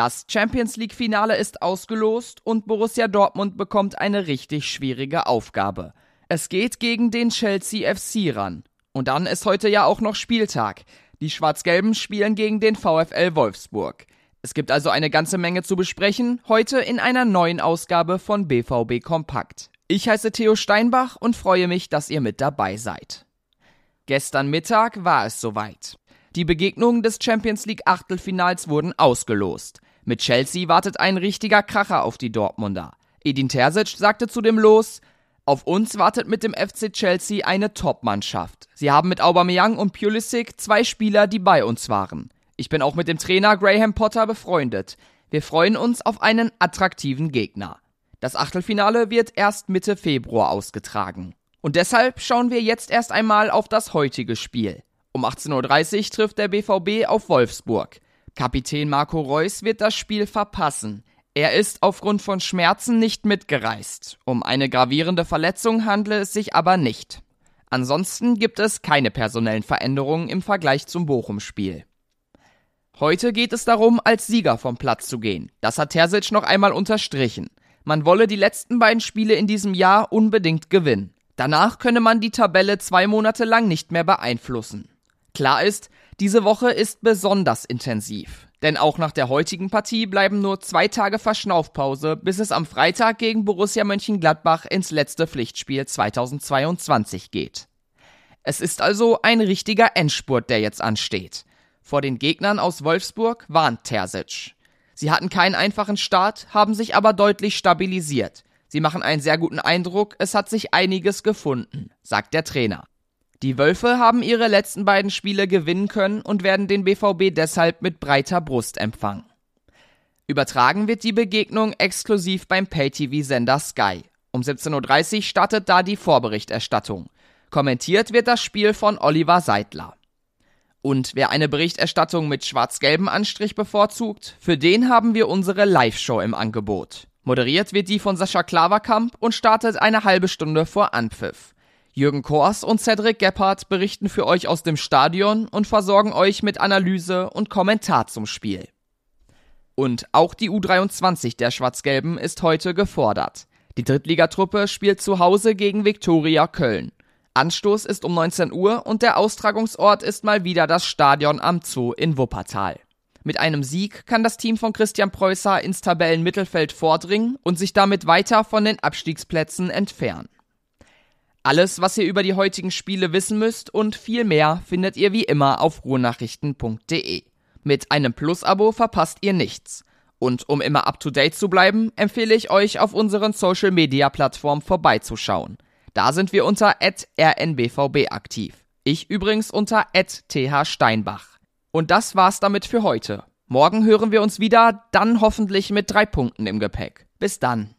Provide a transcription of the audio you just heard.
Das Champions League Finale ist ausgelost und Borussia Dortmund bekommt eine richtig schwierige Aufgabe. Es geht gegen den Chelsea FC ran. Und dann ist heute ja auch noch Spieltag. Die Schwarz-Gelben spielen gegen den VfL Wolfsburg. Es gibt also eine ganze Menge zu besprechen, heute in einer neuen Ausgabe von BVB Kompakt. Ich heiße Theo Steinbach und freue mich, dass ihr mit dabei seid. Gestern Mittag war es soweit. Die Begegnungen des Champions League Achtelfinals wurden ausgelost. Mit Chelsea wartet ein richtiger Kracher auf die Dortmunder. Edin Terzic sagte zu dem Los, auf uns wartet mit dem FC Chelsea eine Top-Mannschaft. Sie haben mit Aubameyang und Pulisic zwei Spieler, die bei uns waren. Ich bin auch mit dem Trainer Graham Potter befreundet. Wir freuen uns auf einen attraktiven Gegner. Das Achtelfinale wird erst Mitte Februar ausgetragen. Und deshalb schauen wir jetzt erst einmal auf das heutige Spiel. Um 18.30 Uhr trifft der BVB auf Wolfsburg. Kapitän Marco Reus wird das Spiel verpassen. Er ist aufgrund von Schmerzen nicht mitgereist. Um eine gravierende Verletzung handle es sich aber nicht. Ansonsten gibt es keine personellen Veränderungen im Vergleich zum Bochum-Spiel. Heute geht es darum, als Sieger vom Platz zu gehen. Das hat Terzic noch einmal unterstrichen. Man wolle die letzten beiden Spiele in diesem Jahr unbedingt gewinnen. Danach könne man die Tabelle zwei Monate lang nicht mehr beeinflussen. Klar ist, diese Woche ist besonders intensiv. Denn auch nach der heutigen Partie bleiben nur zwei Tage Verschnaufpause, bis es am Freitag gegen Borussia Mönchengladbach ins letzte Pflichtspiel 2022 geht. Es ist also ein richtiger Endspurt, der jetzt ansteht. Vor den Gegnern aus Wolfsburg warnt Terzic. Sie hatten keinen einfachen Start, haben sich aber deutlich stabilisiert. Sie machen einen sehr guten Eindruck, es hat sich einiges gefunden, sagt der Trainer. Die Wölfe haben ihre letzten beiden Spiele gewinnen können und werden den BVB deshalb mit breiter Brust empfangen. Übertragen wird die Begegnung exklusiv beim Pay-TV-Sender Sky. Um 17.30 Uhr startet da die Vorberichterstattung. Kommentiert wird das Spiel von Oliver Seidler. Und wer eine Berichterstattung mit schwarz-gelbem Anstrich bevorzugt, für den haben wir unsere Live-Show im Angebot. Moderiert wird die von Sascha Klaverkamp und startet eine halbe Stunde vor Anpfiff. Jürgen Kors und Cedric Gebhardt berichten für euch aus dem Stadion und versorgen euch mit Analyse und Kommentar zum Spiel. Und auch die U23 der Schwarz-Gelben ist heute gefordert. Die Drittligatruppe spielt zu Hause gegen Viktoria Köln. Anstoß ist um 19 Uhr und der Austragungsort ist mal wieder das Stadion am Zoo in Wuppertal. Mit einem Sieg kann das Team von Christian Preußer ins Tabellenmittelfeld vordringen und sich damit weiter von den Abstiegsplätzen entfernen. Alles, was ihr über die heutigen Spiele wissen müsst und viel mehr findet ihr wie immer auf ruhrnachrichten.de. Mit einem Plus-Abo verpasst ihr nichts. Und um immer up to date zu bleiben, empfehle ich euch auf unseren Social Media Plattformen vorbeizuschauen. Da sind wir unter rnbvb aktiv. Ich übrigens unter thsteinbach. Und das war's damit für heute. Morgen hören wir uns wieder, dann hoffentlich mit drei Punkten im Gepäck. Bis dann.